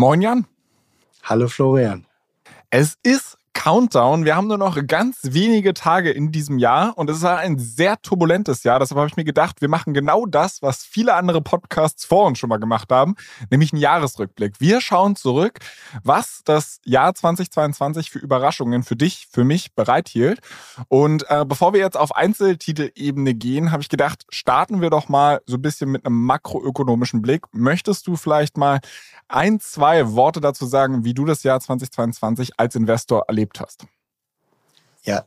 Moin Jan. Hallo Florian. Es ist Countdown. Wir haben nur noch ganz wenige Tage in diesem Jahr und es war ein sehr turbulentes Jahr. Deshalb habe ich mir gedacht, wir machen genau das, was viele andere Podcasts vor uns schon mal gemacht haben, nämlich einen Jahresrückblick. Wir schauen zurück, was das Jahr 2022 für Überraschungen für dich, für mich bereithielt. Und äh, bevor wir jetzt auf Einzeltitelebene gehen, habe ich gedacht, starten wir doch mal so ein bisschen mit einem makroökonomischen Blick. Möchtest du vielleicht mal ein, zwei Worte dazu sagen, wie du das Jahr 2022 als Investor erlebst? Erlebt hast? Ja,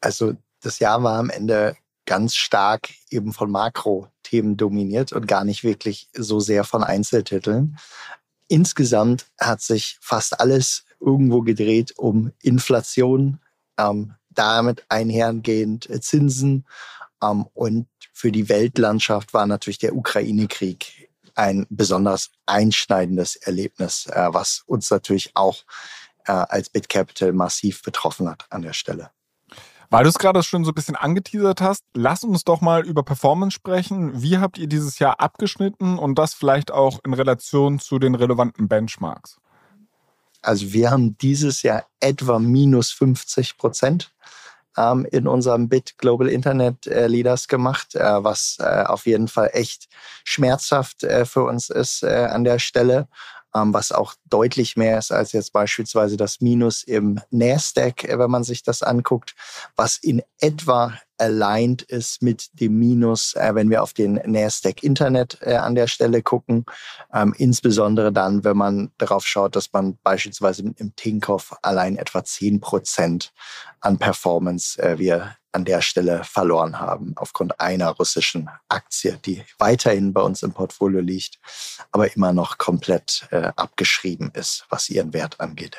also das Jahr war am Ende ganz stark eben von Makro-Themen dominiert und gar nicht wirklich so sehr von Einzeltiteln. Insgesamt hat sich fast alles irgendwo gedreht um Inflation, ähm, damit einhergehend Zinsen ähm, und für die Weltlandschaft war natürlich der Ukraine-Krieg ein besonders einschneidendes Erlebnis, äh, was uns natürlich auch als BitCapital massiv betroffen hat an der Stelle. Weil du es gerade schon so ein bisschen angeteasert hast, lass uns doch mal über Performance sprechen. Wie habt ihr dieses Jahr abgeschnitten und das vielleicht auch in Relation zu den relevanten Benchmarks? Also wir haben dieses Jahr etwa minus 50 Prozent ähm, in unserem Bit Global Internet äh, Leaders gemacht, äh, was äh, auf jeden Fall echt schmerzhaft äh, für uns ist äh, an der Stelle. Ähm, was auch deutlich mehr ist als jetzt beispielsweise das Minus im Nasdaq, äh, wenn man sich das anguckt, was in etwa aligned ist mit dem Minus, äh, wenn wir auf den Nasdaq Internet äh, an der Stelle gucken. Ähm, insbesondere dann, wenn man darauf schaut, dass man beispielsweise im Tinkoff allein etwa zehn Prozent an Performance wir an der Stelle verloren haben, aufgrund einer russischen Aktie, die weiterhin bei uns im Portfolio liegt, aber immer noch komplett äh, abgeschrieben ist, was ihren Wert angeht.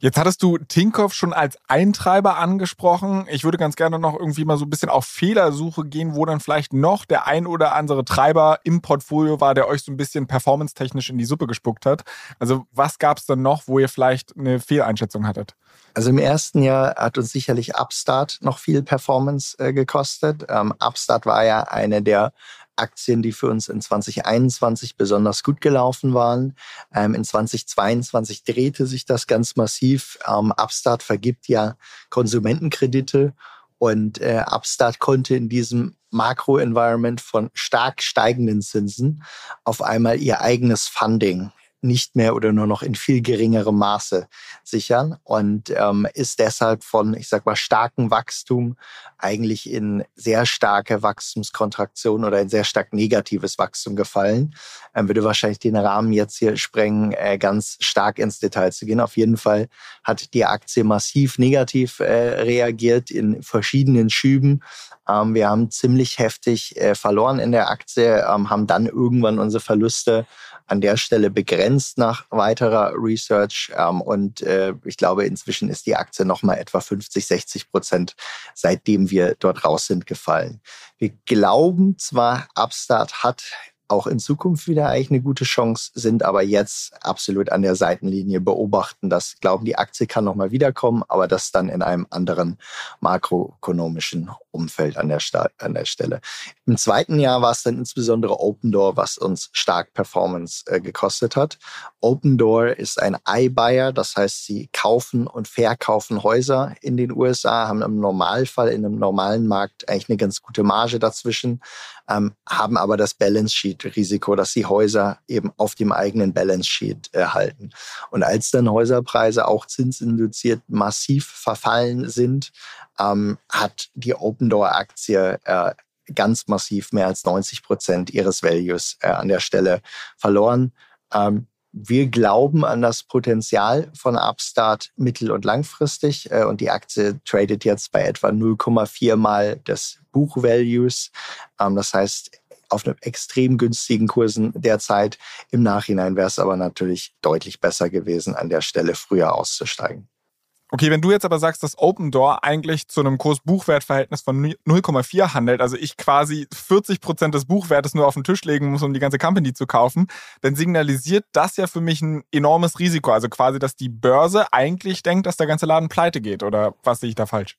Jetzt hattest du Tinkoff schon als Eintreiber angesprochen. Ich würde ganz gerne noch irgendwie mal so ein bisschen auf Fehlersuche gehen, wo dann vielleicht noch der ein oder andere Treiber im Portfolio war, der euch so ein bisschen performance-technisch in die Suppe gespuckt hat. Also was gab es dann noch, wo ihr vielleicht eine Fehleinschätzung hattet? Also im ersten Jahr hat uns sicherlich Upstart noch viel Performance äh, gekostet. Ähm, Upstart war ja eine der Aktien, die für uns in 2021 besonders gut gelaufen waren. Ähm, in 2022 drehte sich das ganz massiv. Ähm, Upstart vergibt ja Konsumentenkredite und äh, Upstart konnte in diesem Makro-Environment von stark steigenden Zinsen auf einmal ihr eigenes Funding nicht mehr oder nur noch in viel geringerem Maße sichern und ähm, ist deshalb von, ich sag mal, starkem Wachstum eigentlich in sehr starke Wachstumskontraktion oder in sehr stark negatives Wachstum gefallen. Ähm, würde wahrscheinlich den Rahmen jetzt hier sprengen, äh, ganz stark ins Detail zu gehen. Auf jeden Fall hat die Aktie massiv negativ äh, reagiert in verschiedenen Schüben. Ähm, wir haben ziemlich heftig äh, verloren in der Aktie, ähm, haben dann irgendwann unsere Verluste an der Stelle begrenzt nach weiterer Research. Ähm, und äh, ich glaube, inzwischen ist die Aktie nochmal etwa 50, 60 Prozent, seitdem wir dort raus sind, gefallen. Wir glauben zwar, Upstart hat auch in Zukunft wieder eigentlich eine gute Chance, sind aber jetzt absolut an der Seitenlinie beobachten. Das glauben, die Aktie kann nochmal wiederkommen, aber das dann in einem anderen makroökonomischen Umfeld an der, an der Stelle. Im zweiten Jahr war es dann insbesondere Open Door, was uns stark Performance äh, gekostet hat. Open Door ist ein iBuyer, das heißt, sie kaufen und verkaufen Häuser in den USA, haben im Normalfall in einem normalen Markt eigentlich eine ganz gute Marge dazwischen, ähm, haben aber das Balance Sheet Risiko, dass sie Häuser eben auf dem eigenen Balance Sheet erhalten. Und als dann Häuserpreise auch zinsinduziert massiv verfallen sind, ähm, hat die Open Door Aktie äh, ganz massiv mehr als 90 Prozent ihres Values äh, an der Stelle verloren. Ähm, wir glauben an das Potenzial von Upstart mittel- und langfristig äh, und die Aktie tradet jetzt bei etwa 0,4 mal des Buchvalues. Ähm, das heißt, auf einem extrem günstigen Kursen derzeit. Im Nachhinein wäre es aber natürlich deutlich besser gewesen, an der Stelle früher auszusteigen. Okay, wenn du jetzt aber sagst, dass Open Door eigentlich zu einem Kurs-Buchwert-Verhältnis von 0,4 handelt, also ich quasi 40 Prozent des Buchwertes nur auf den Tisch legen muss, um die ganze Company zu kaufen, dann signalisiert das ja für mich ein enormes Risiko. Also quasi, dass die Börse eigentlich denkt, dass der ganze Laden pleite geht. Oder was sehe ich da falsch?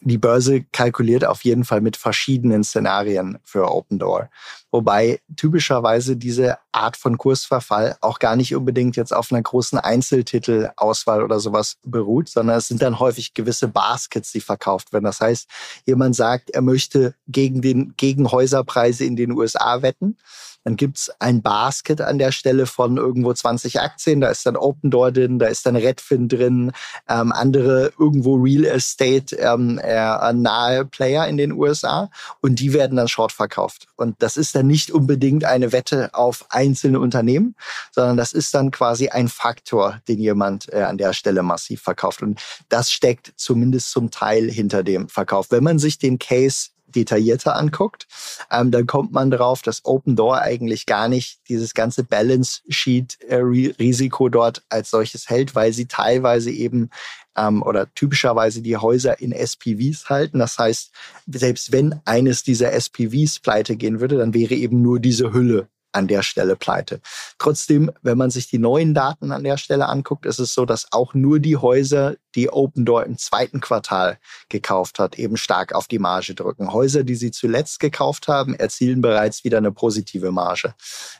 Die Börse kalkuliert auf jeden Fall mit verschiedenen Szenarien für Open Door. Wobei typischerweise diese Art von Kursverfall auch gar nicht unbedingt jetzt auf einer großen Einzeltitelauswahl oder sowas beruht, sondern es sind dann häufig gewisse Baskets, die verkauft werden. Das heißt, jemand sagt, er möchte gegen den, gegen Häuserpreise in den USA wetten dann gibt's ein Basket an der Stelle von irgendwo 20 Aktien. Da ist dann Open Door drin, da ist dann Redfin drin, ähm, andere irgendwo Real Estate ähm, äh, nahe Player in den USA und die werden dann short verkauft. Und das ist dann nicht unbedingt eine Wette auf einzelne Unternehmen, sondern das ist dann quasi ein Faktor, den jemand äh, an der Stelle massiv verkauft. Und das steckt zumindest zum Teil hinter dem Verkauf. Wenn man sich den Case detaillierter anguckt, ähm, dann kommt man drauf, dass Open Door eigentlich gar nicht dieses ganze Balance Sheet äh, Risiko dort als solches hält, weil sie teilweise eben ähm, oder typischerweise die Häuser in SPVs halten. Das heißt, selbst wenn eines dieser SPVs pleite gehen würde, dann wäre eben nur diese Hülle an der Stelle pleite. Trotzdem, wenn man sich die neuen Daten an der Stelle anguckt, ist es so, dass auch nur die Häuser, die Open Door im zweiten Quartal gekauft hat, eben stark auf die Marge drücken. Häuser, die sie zuletzt gekauft haben, erzielen bereits wieder eine positive Marge.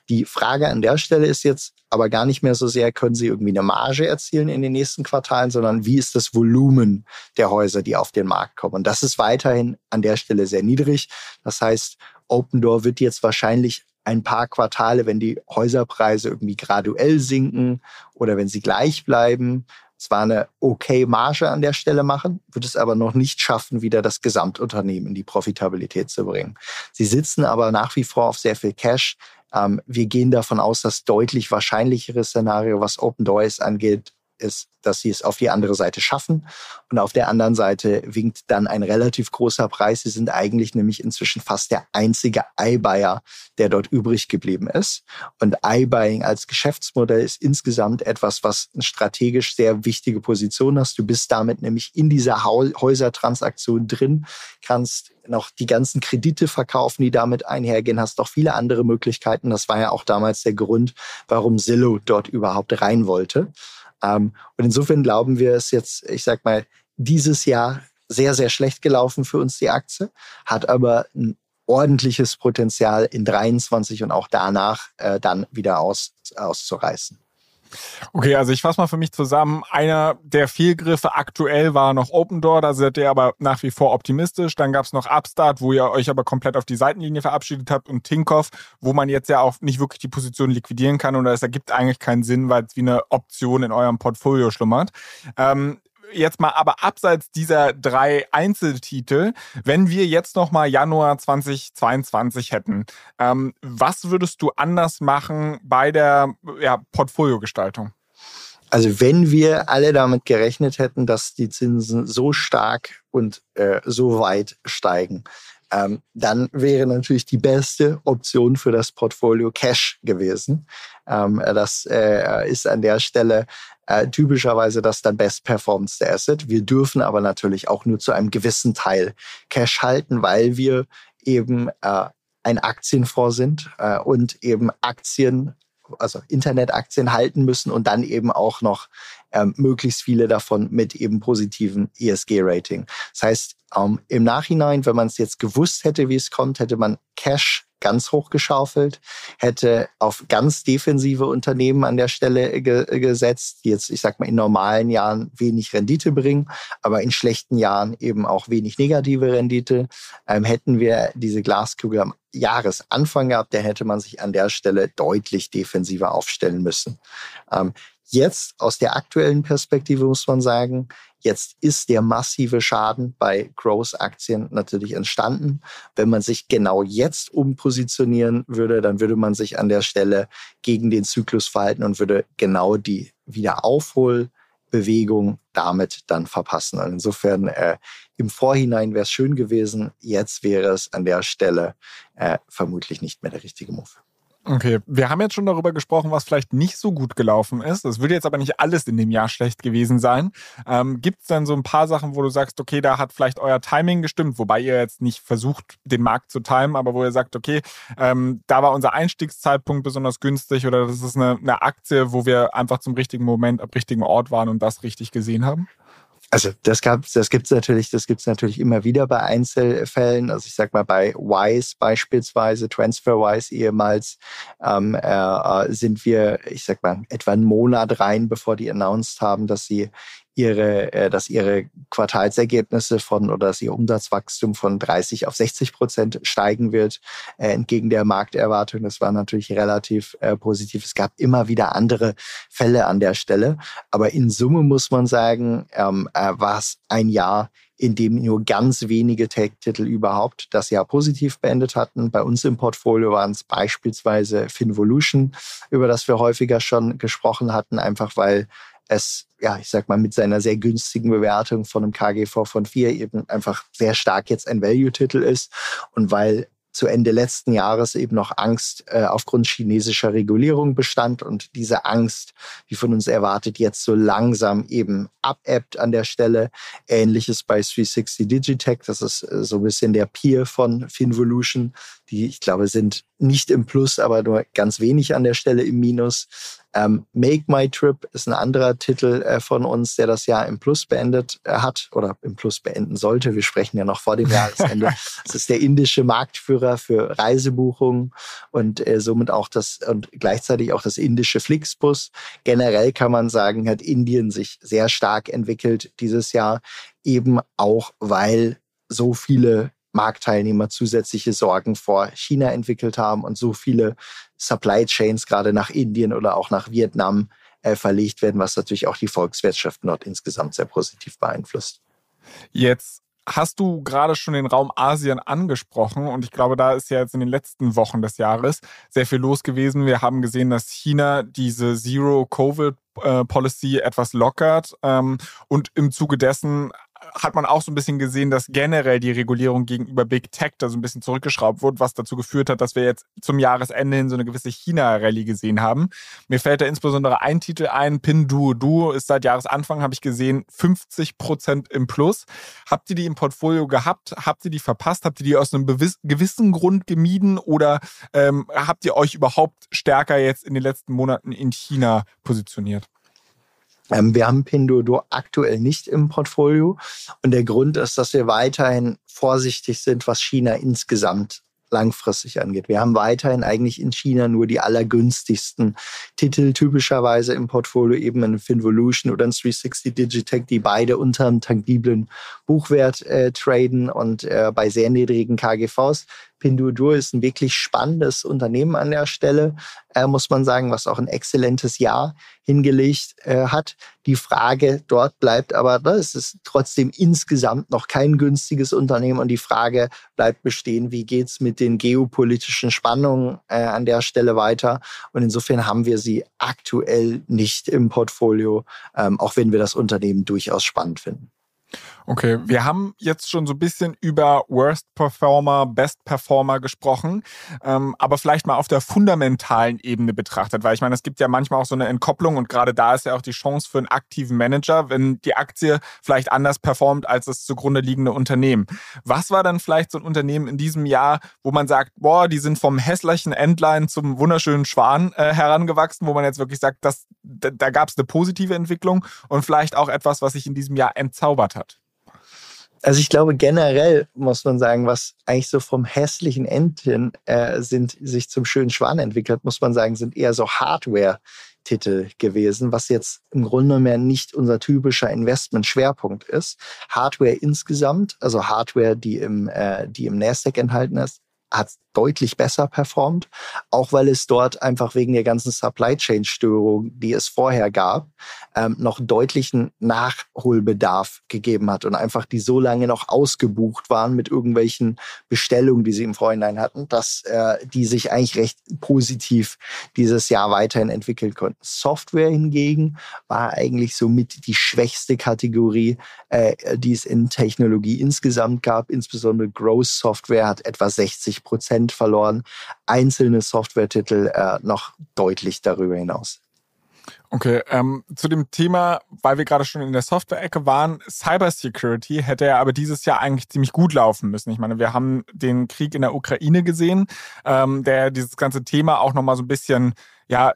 Die Frage an der Stelle ist jetzt aber gar nicht mehr so sehr, können sie irgendwie eine Marge erzielen in den nächsten Quartalen, sondern wie ist das Volumen der Häuser, die auf den Markt kommen. Und das ist weiterhin an der Stelle sehr niedrig. Das heißt, Open Door wird jetzt wahrscheinlich ein paar Quartale, wenn die Häuserpreise irgendwie graduell sinken oder wenn sie gleich bleiben, zwar eine okay Marge an der Stelle machen, wird es aber noch nicht schaffen, wieder das Gesamtunternehmen in die Profitabilität zu bringen. Sie sitzen aber nach wie vor auf sehr viel Cash. Ähm, wir gehen davon aus, dass deutlich wahrscheinlichere Szenario, was Open Doors angeht, ist, dass sie es auf die andere Seite schaffen. Und auf der anderen Seite winkt dann ein relativ großer Preis. Sie sind eigentlich nämlich inzwischen fast der einzige iBuyer, der dort übrig geblieben ist. Und iBuying als Geschäftsmodell ist insgesamt etwas, was eine strategisch sehr wichtige Position hast. Du bist damit nämlich in dieser Häusertransaktion drin, kannst noch die ganzen Kredite verkaufen, die damit einhergehen, hast auch viele andere Möglichkeiten. Das war ja auch damals der Grund, warum Zillow dort überhaupt rein wollte. Ähm, und insofern glauben wir, es jetzt, ich sag mal, dieses Jahr sehr, sehr schlecht gelaufen für uns die Aktie, hat aber ein ordentliches Potenzial in 23 und auch danach äh, dann wieder aus, auszureißen. Okay, also ich fasse mal für mich zusammen. Einer der Fehlgriffe aktuell war noch Open Door, da seid ihr aber nach wie vor optimistisch. Dann gab es noch Upstart, wo ihr euch aber komplett auf die Seitenlinie verabschiedet habt und Tinkoff, wo man jetzt ja auch nicht wirklich die Position liquidieren kann und es ergibt eigentlich keinen Sinn, weil es wie eine Option in eurem Portfolio schlummert. Ähm, jetzt mal aber abseits dieser drei Einzeltitel, wenn wir jetzt noch mal Januar 2022 hätten, ähm, was würdest du anders machen bei der ja, Portfoliogestaltung? Also wenn wir alle damit gerechnet hätten, dass die Zinsen so stark und äh, so weit steigen, ähm, dann wäre natürlich die beste Option für das Portfolio Cash gewesen. Ähm, das äh, ist an der Stelle äh, typischerweise das dann best performance Asset. Wir dürfen aber natürlich auch nur zu einem gewissen Teil Cash halten, weil wir eben äh, ein Aktienfonds sind äh, und eben Aktien also Internetaktien halten müssen und dann eben auch noch ähm, möglichst viele davon mit eben positiven ESG-Rating. Das heißt, ähm, im Nachhinein, wenn man es jetzt gewusst hätte, wie es kommt, hätte man Cash ganz hoch geschaufelt, hätte auf ganz defensive Unternehmen an der Stelle ge gesetzt, die jetzt, ich sag mal, in normalen Jahren wenig Rendite bringen, aber in schlechten Jahren eben auch wenig negative Rendite. Ähm, hätten wir diese Glaskugel am Jahresanfang gehabt, dann hätte man sich an der Stelle deutlich defensiver aufstellen müssen. Ähm, Jetzt aus der aktuellen Perspektive muss man sagen, jetzt ist der massive Schaden bei Growth-Aktien natürlich entstanden. Wenn man sich genau jetzt umpositionieren würde, dann würde man sich an der Stelle gegen den Zyklus verhalten und würde genau die Wiederaufhol Bewegung damit dann verpassen. Und insofern äh, im Vorhinein wäre es schön gewesen, jetzt wäre es an der Stelle äh, vermutlich nicht mehr der richtige Move. Okay, wir haben jetzt schon darüber gesprochen, was vielleicht nicht so gut gelaufen ist. Das würde jetzt aber nicht alles in dem Jahr schlecht gewesen sein. Ähm, Gibt es dann so ein paar Sachen, wo du sagst, okay, da hat vielleicht euer Timing gestimmt, wobei ihr jetzt nicht versucht, den Markt zu timen, aber wo ihr sagt, okay, ähm, da war unser Einstiegszeitpunkt besonders günstig oder das ist eine, eine Aktie, wo wir einfach zum richtigen Moment am richtigen Ort waren und das richtig gesehen haben? Also das gab, das gibt's natürlich, das gibt's natürlich immer wieder bei Einzelfällen. Also ich sag mal bei Wise beispielsweise, TransferWise ehemals, ähm, äh, sind wir, ich sag mal, etwa einen Monat rein, bevor die announced haben, dass sie ihre, äh, dass ihre Quartalsergebnisse von oder dass ihr Umsatzwachstum von 30 auf 60 Prozent steigen wird, äh, entgegen der Markterwartung. Das war natürlich relativ äh, positiv. Es gab immer wieder andere Fälle an der Stelle. Aber in Summe muss man sagen, ähm, äh, war es ein Jahr, in dem nur ganz wenige Tech-Titel überhaupt das Jahr positiv beendet hatten. Bei uns im Portfolio waren es beispielsweise Finvolution, über das wir häufiger schon gesprochen hatten, einfach weil es, ja, ich sag mal, mit seiner sehr günstigen Bewertung von einem KGV von vier eben einfach sehr stark jetzt ein Value-Titel ist. Und weil zu Ende letzten Jahres eben noch Angst äh, aufgrund chinesischer Regulierung bestand und diese Angst, wie von uns erwartet, jetzt so langsam eben abebbt an der Stelle. Ähnliches bei 360 Digitech, das ist äh, so ein bisschen der Peer von Finvolution, die ich glaube sind nicht im Plus, aber nur ganz wenig an der Stelle im Minus. Ähm, Make My Trip ist ein anderer Titel äh, von uns, der das Jahr im Plus beendet äh, hat oder im Plus beenden sollte. Wir sprechen ja noch vor dem Jahresende. Es ist der indische Marktführer für Reisebuchungen und äh, somit auch das und gleichzeitig auch das indische Flixbus. Generell kann man sagen, hat Indien sich sehr stark entwickelt dieses Jahr, eben auch weil so viele Marktteilnehmer zusätzliche Sorgen vor China entwickelt haben und so viele Supply Chains gerade nach Indien oder auch nach Vietnam äh, verlegt werden, was natürlich auch die Volkswirtschaft dort insgesamt sehr positiv beeinflusst. Jetzt hast du gerade schon den Raum Asien angesprochen und ich glaube, da ist ja jetzt in den letzten Wochen des Jahres sehr viel los gewesen. Wir haben gesehen, dass China diese Zero-Covid-Policy äh, etwas lockert ähm, und im Zuge dessen hat man auch so ein bisschen gesehen, dass generell die Regulierung gegenüber Big Tech da so ein bisschen zurückgeschraubt wurde, was dazu geführt hat, dass wir jetzt zum Jahresende hin so eine gewisse China-Rallye gesehen haben. Mir fällt da insbesondere ein Titel ein, Pinduoduo ist seit Jahresanfang, habe ich gesehen, 50 Prozent im Plus. Habt ihr die im Portfolio gehabt? Habt ihr die verpasst? Habt ihr die aus einem gewissen Grund gemieden oder ähm, habt ihr euch überhaupt stärker jetzt in den letzten Monaten in China positioniert? Ähm, wir haben Pinduoduo aktuell nicht im Portfolio. Und der Grund ist, dass wir weiterhin vorsichtig sind, was China insgesamt langfristig angeht. Wir haben weiterhin eigentlich in China nur die allergünstigsten Titel, typischerweise im Portfolio eben ein Finvolution oder ein 360 Digitech, die beide unter einem tangiblen Buchwert äh, traden und äh, bei sehr niedrigen KGVs. Pinduoduo ist ein wirklich spannendes Unternehmen an der Stelle, äh, muss man sagen, was auch ein exzellentes Jahr hingelegt äh, hat. Die Frage dort bleibt aber, ne, es ist trotzdem insgesamt noch kein günstiges Unternehmen und die Frage bleibt bestehen, wie geht's mit den geopolitischen Spannungen äh, an der Stelle weiter? Und insofern haben wir sie aktuell nicht im Portfolio, ähm, auch wenn wir das Unternehmen durchaus spannend finden. Okay, wir haben jetzt schon so ein bisschen über Worst Performer, Best Performer gesprochen, ähm, aber vielleicht mal auf der fundamentalen Ebene betrachtet, weil ich meine, es gibt ja manchmal auch so eine Entkopplung und gerade da ist ja auch die Chance für einen aktiven Manager, wenn die Aktie vielleicht anders performt als das zugrunde liegende Unternehmen. Was war dann vielleicht so ein Unternehmen in diesem Jahr, wo man sagt, boah, die sind vom hässlichen Endline zum wunderschönen Schwan äh, herangewachsen, wo man jetzt wirklich sagt, dass, da, da gab es eine positive Entwicklung und vielleicht auch etwas, was sich in diesem Jahr entzaubert hat? Also ich glaube generell muss man sagen, was eigentlich so vom hässlichen Entchen äh, sind, sich zum schönen Schwan entwickelt, muss man sagen, sind eher so Hardware-Titel gewesen, was jetzt im Grunde mehr nicht unser typischer Investment-Schwerpunkt ist. Hardware insgesamt, also Hardware, die im, äh, die im Nasdaq enthalten ist, hat deutlich besser performt, auch weil es dort einfach wegen der ganzen Supply Chain Störung, die es vorher gab, ähm, noch deutlichen Nachholbedarf gegeben hat und einfach die so lange noch ausgebucht waren mit irgendwelchen Bestellungen, die sie im Vorhinein hatten, dass äh, die sich eigentlich recht positiv dieses Jahr weiterhin entwickeln konnten. Software hingegen war eigentlich somit die schwächste Kategorie, äh, die es in Technologie insgesamt gab. Insbesondere Growth Software hat etwa 60 Prozent verloren, einzelne Software-Titel äh, noch deutlich darüber hinaus. Okay, ähm, zu dem Thema, weil wir gerade schon in der Software-Ecke waren, Cybersecurity hätte ja aber dieses Jahr eigentlich ziemlich gut laufen müssen. Ich meine, wir haben den Krieg in der Ukraine gesehen, ähm, der dieses ganze Thema auch nochmal so ein bisschen ja,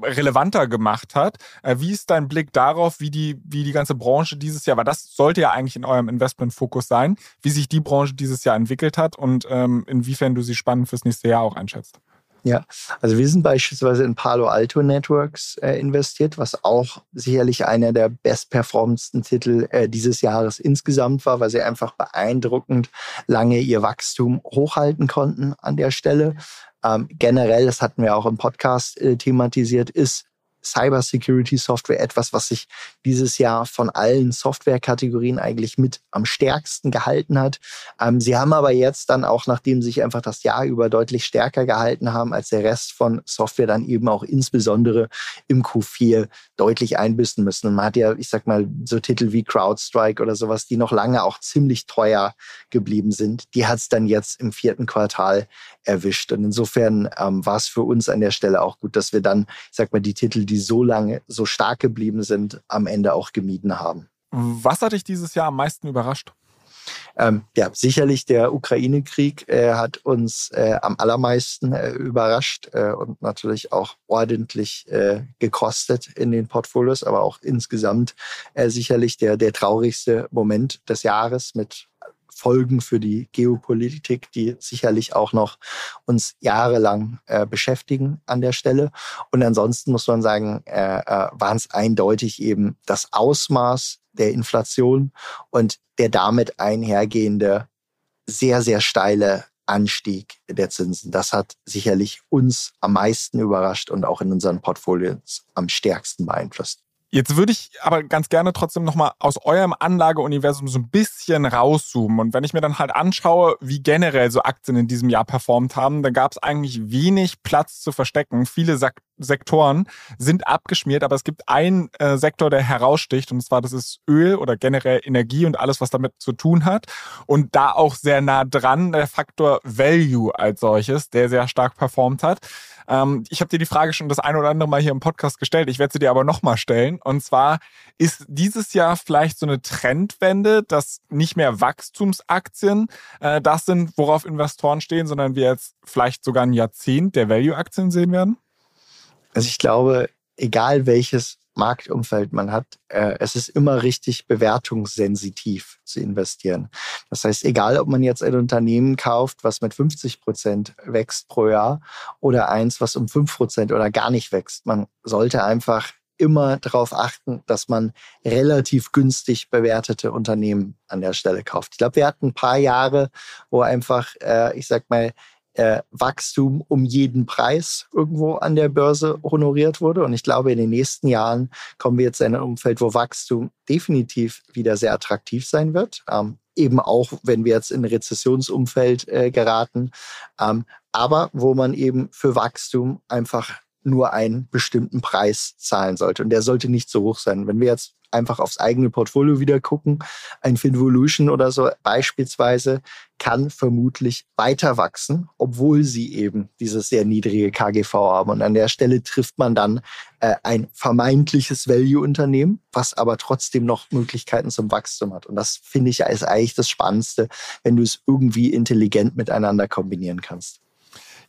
relevanter gemacht hat. Äh, wie ist dein Blick darauf, wie die, wie die ganze Branche dieses Jahr, weil das sollte ja eigentlich in eurem Investmentfokus sein, wie sich die Branche dieses Jahr entwickelt hat und ähm, inwiefern du sie spannend fürs nächste Jahr auch einschätzt? Ja, also wir sind beispielsweise in Palo Alto Networks äh, investiert, was auch sicherlich einer der bestperformendsten Titel äh, dieses Jahres insgesamt war, weil sie einfach beeindruckend lange ihr Wachstum hochhalten konnten an der Stelle. Ähm, generell, das hatten wir auch im Podcast äh, thematisiert, ist Cybersecurity Software etwas, was sich dieses Jahr von allen Softwarekategorien eigentlich mit am stärksten gehalten hat. Ähm, sie haben aber jetzt dann auch, nachdem sich einfach das Jahr über deutlich stärker gehalten haben als der Rest von Software, dann eben auch insbesondere im Q4 deutlich einbüßen müssen. Und man hat ja, ich sag mal, so Titel wie CrowdStrike oder sowas, die noch lange auch ziemlich teuer geblieben sind. Die hat es dann jetzt im vierten Quartal erwischt. Und insofern ähm, war es für uns an der Stelle auch gut, dass wir dann, ich sag mal, die Titel, die so lange so stark geblieben sind, am Ende auch gemieden haben. Was hat dich dieses Jahr am meisten überrascht? Ähm, ja, sicherlich der Ukraine-Krieg äh, hat uns äh, am allermeisten äh, überrascht äh, und natürlich auch ordentlich äh, gekostet in den Portfolios, aber auch insgesamt äh, sicherlich der, der traurigste Moment des Jahres mit Folgen für die Geopolitik, die sicherlich auch noch uns jahrelang äh, beschäftigen an der Stelle. Und ansonsten muss man sagen, äh, äh, waren es eindeutig eben das Ausmaß der Inflation und der damit einhergehende sehr, sehr steile Anstieg der Zinsen. Das hat sicherlich uns am meisten überrascht und auch in unseren Portfolios am stärksten beeinflusst. Jetzt würde ich aber ganz gerne trotzdem nochmal aus eurem Anlageuniversum so ein bisschen rauszoomen. Und wenn ich mir dann halt anschaue, wie generell so Aktien in diesem Jahr performt haben, dann gab es eigentlich wenig Platz zu verstecken. Viele Sektoren sind abgeschmiert, aber es gibt einen äh, Sektor, der heraussticht, und zwar das ist Öl oder generell Energie und alles, was damit zu tun hat. Und da auch sehr nah dran der Faktor Value als solches, der sehr stark performt hat. Ähm, ich habe dir die Frage schon das ein oder andere Mal hier im Podcast gestellt. Ich werde sie dir aber nochmal stellen. Und zwar ist dieses Jahr vielleicht so eine Trendwende, dass nicht mehr Wachstumsaktien äh, das sind, worauf Investoren stehen, sondern wir jetzt vielleicht sogar ein Jahrzehnt der Value-Aktien sehen werden? Also ich glaube, egal welches Marktumfeld man hat, äh, es ist immer richtig bewertungssensitiv zu investieren. Das heißt, egal ob man jetzt ein Unternehmen kauft, was mit 50 Prozent wächst pro Jahr oder eins, was um 5 Prozent oder gar nicht wächst, man sollte einfach immer darauf achten, dass man relativ günstig bewertete Unternehmen an der Stelle kauft. Ich glaube, wir hatten ein paar Jahre, wo einfach, äh, ich sag mal, äh, Wachstum um jeden Preis irgendwo an der Börse honoriert wurde. Und ich glaube, in den nächsten Jahren kommen wir jetzt in ein Umfeld, wo Wachstum definitiv wieder sehr attraktiv sein wird. Ähm, eben auch, wenn wir jetzt in ein Rezessionsumfeld äh, geraten. Ähm, aber wo man eben für Wachstum einfach nur einen bestimmten Preis zahlen sollte. Und der sollte nicht so hoch sein. Wenn wir jetzt einfach aufs eigene Portfolio wieder gucken. Ein Finvolution oder so beispielsweise kann vermutlich weiter wachsen, obwohl sie eben dieses sehr niedrige KGV haben. Und an der Stelle trifft man dann äh, ein vermeintliches Value-Unternehmen, was aber trotzdem noch Möglichkeiten zum Wachstum hat. Und das finde ich ist eigentlich das Spannendste, wenn du es irgendwie intelligent miteinander kombinieren kannst.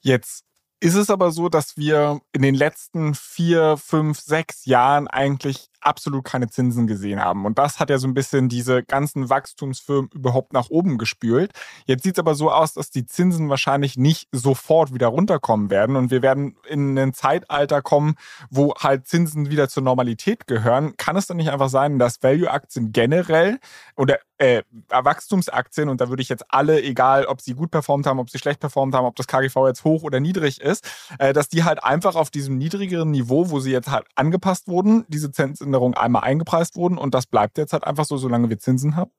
Jetzt ist es aber so, dass wir in den letzten vier, fünf, sechs Jahren eigentlich absolut keine Zinsen gesehen haben. Und das hat ja so ein bisschen diese ganzen Wachstumsfirmen überhaupt nach oben gespült. Jetzt sieht es aber so aus, dass die Zinsen wahrscheinlich nicht sofort wieder runterkommen werden. Und wir werden in ein Zeitalter kommen, wo halt Zinsen wieder zur Normalität gehören. Kann es dann nicht einfach sein, dass Value-Aktien generell oder äh, Wachstumsaktien, und da würde ich jetzt alle, egal ob sie gut performt haben, ob sie schlecht performt haben, ob das KGV jetzt hoch oder niedrig ist, äh, dass die halt einfach auf diesem niedrigeren Niveau, wo sie jetzt halt angepasst wurden, diese Zinsänderung einmal eingepreist wurden und das bleibt jetzt halt einfach so, solange wir Zinsen haben?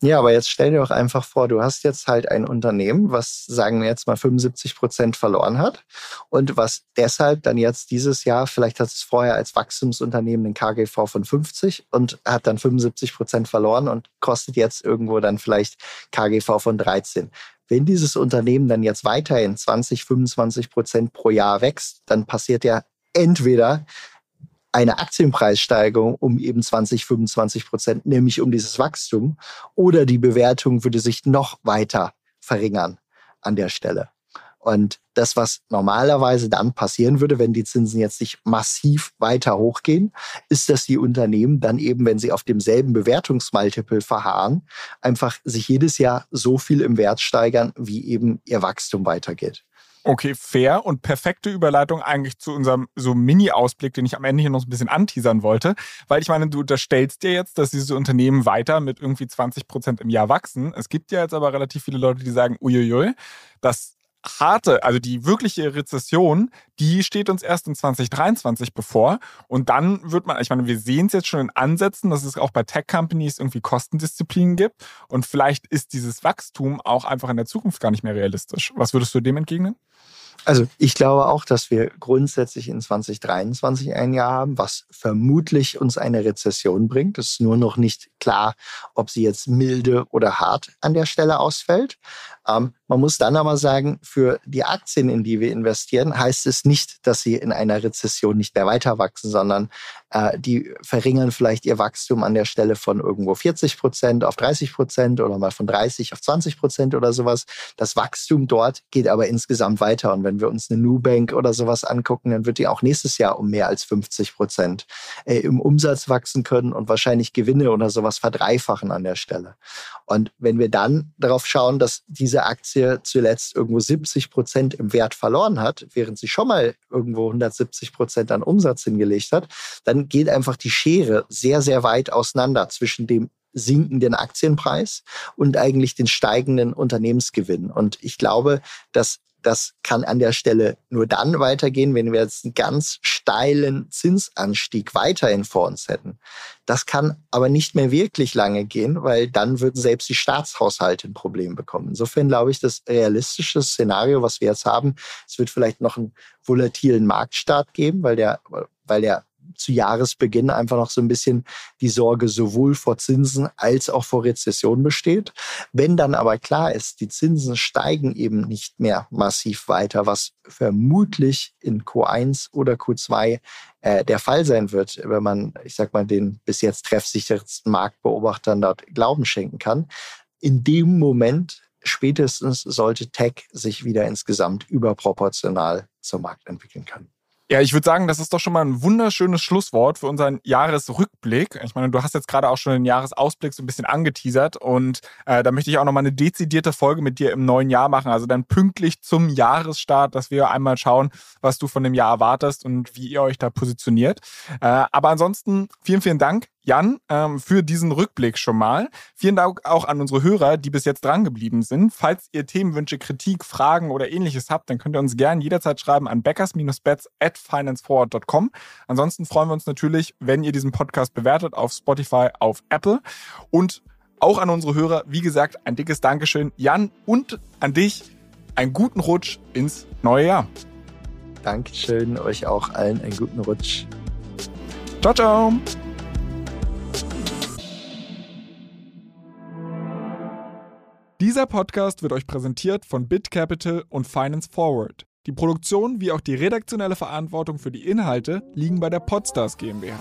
Ja, aber jetzt stell dir doch einfach vor, du hast jetzt halt ein Unternehmen, was, sagen wir jetzt mal, 75 Prozent verloren hat und was deshalb dann jetzt dieses Jahr, vielleicht hat es vorher als Wachstumsunternehmen einen KGV von 50 und hat dann 75 Prozent verloren und kostet jetzt irgendwo dann vielleicht KGV von 13. Wenn dieses Unternehmen dann jetzt weiterhin 20, 25 Prozent pro Jahr wächst, dann passiert ja entweder eine Aktienpreissteigerung um eben 20, 25 Prozent, nämlich um dieses Wachstum, oder die Bewertung würde sich noch weiter verringern an der Stelle. Und das, was normalerweise dann passieren würde, wenn die Zinsen jetzt nicht massiv weiter hochgehen, ist, dass die Unternehmen dann eben, wenn sie auf demselben Bewertungsmultiple verharren, einfach sich jedes Jahr so viel im Wert steigern, wie eben ihr Wachstum weitergeht. Okay, fair und perfekte Überleitung eigentlich zu unserem so Mini-Ausblick, den ich am Ende hier noch ein bisschen anteasern wollte. Weil ich meine, du unterstellst dir jetzt, dass diese Unternehmen weiter mit irgendwie 20 Prozent im Jahr wachsen. Es gibt ja jetzt aber relativ viele Leute, die sagen, uiuiui, das harte, also die wirkliche Rezession, die steht uns erst in 2023 bevor. Und dann wird man, ich meine, wir sehen es jetzt schon in Ansätzen, dass es auch bei Tech-Companies irgendwie Kostendisziplinen gibt. Und vielleicht ist dieses Wachstum auch einfach in der Zukunft gar nicht mehr realistisch. Was würdest du dem entgegnen? Also ich glaube auch, dass wir grundsätzlich in 2023 ein Jahr haben, was vermutlich uns eine Rezession bringt. Es ist nur noch nicht klar, ob sie jetzt milde oder hart an der Stelle ausfällt. Ähm, man muss dann aber sagen, für die Aktien, in die wir investieren, heißt es nicht, dass sie in einer Rezession nicht mehr weiter wachsen, sondern äh, die verringern vielleicht ihr Wachstum an der Stelle von irgendwo 40 Prozent auf 30 Prozent oder mal von 30 auf 20 Prozent oder sowas. Das Wachstum dort geht aber insgesamt weiter. Und wenn wir uns eine Nubank oder sowas angucken, dann wird die auch nächstes Jahr um mehr als 50 Prozent äh, im Umsatz wachsen können und wahrscheinlich Gewinne oder sowas verdreifachen an der Stelle. Und wenn wir dann darauf schauen, dass diese Aktie zuletzt irgendwo 70 Prozent im Wert verloren hat, während sie schon mal irgendwo 170 Prozent an Umsatz hingelegt hat, dann geht einfach die Schere sehr, sehr weit auseinander zwischen dem sinkenden Aktienpreis und eigentlich den steigenden Unternehmensgewinn. Und ich glaube, dass das kann an der Stelle nur dann weitergehen, wenn wir jetzt einen ganz steilen Zinsanstieg weiterhin vor uns hätten. Das kann aber nicht mehr wirklich lange gehen, weil dann würden selbst die Staatshaushalte ein Problem bekommen. Insofern glaube ich, das realistische Szenario, was wir jetzt haben, es wird vielleicht noch einen volatilen Marktstart geben, weil der, weil der zu Jahresbeginn einfach noch so ein bisschen die Sorge sowohl vor Zinsen als auch vor Rezession besteht. Wenn dann aber klar ist, die Zinsen steigen eben nicht mehr massiv weiter, was vermutlich in Q1 oder Q2 äh, der Fall sein wird, wenn man, ich sag mal, den bis jetzt treffsichersten Marktbeobachtern dort Glauben schenken kann. In dem Moment spätestens sollte Tech sich wieder insgesamt überproportional zum Markt entwickeln können. Ja, ich würde sagen, das ist doch schon mal ein wunderschönes Schlusswort für unseren Jahresrückblick. Ich meine, du hast jetzt gerade auch schon den Jahresausblick so ein bisschen angeteasert und äh, da möchte ich auch noch mal eine dezidierte Folge mit dir im neuen Jahr machen, also dann pünktlich zum Jahresstart, dass wir einmal schauen, was du von dem Jahr erwartest und wie ihr euch da positioniert. Äh, aber ansonsten vielen, vielen Dank Jan, ähm, für diesen Rückblick schon mal. Vielen Dank auch an unsere Hörer, die bis jetzt drangeblieben sind. Falls ihr Themenwünsche, Kritik, Fragen oder ähnliches habt, dann könnt ihr uns gerne jederzeit schreiben an backers-bets at financeforward.com. Ansonsten freuen wir uns natürlich, wenn ihr diesen Podcast bewertet auf Spotify, auf Apple und auch an unsere Hörer, wie gesagt, ein dickes Dankeschön. Jan und an dich einen guten Rutsch ins neue Jahr. Dankeschön, euch auch allen einen guten Rutsch. Ciao, ciao. Dieser Podcast wird euch präsentiert von BitCapital und Finance Forward. Die Produktion wie auch die redaktionelle Verantwortung für die Inhalte liegen bei der Podstars GmbH.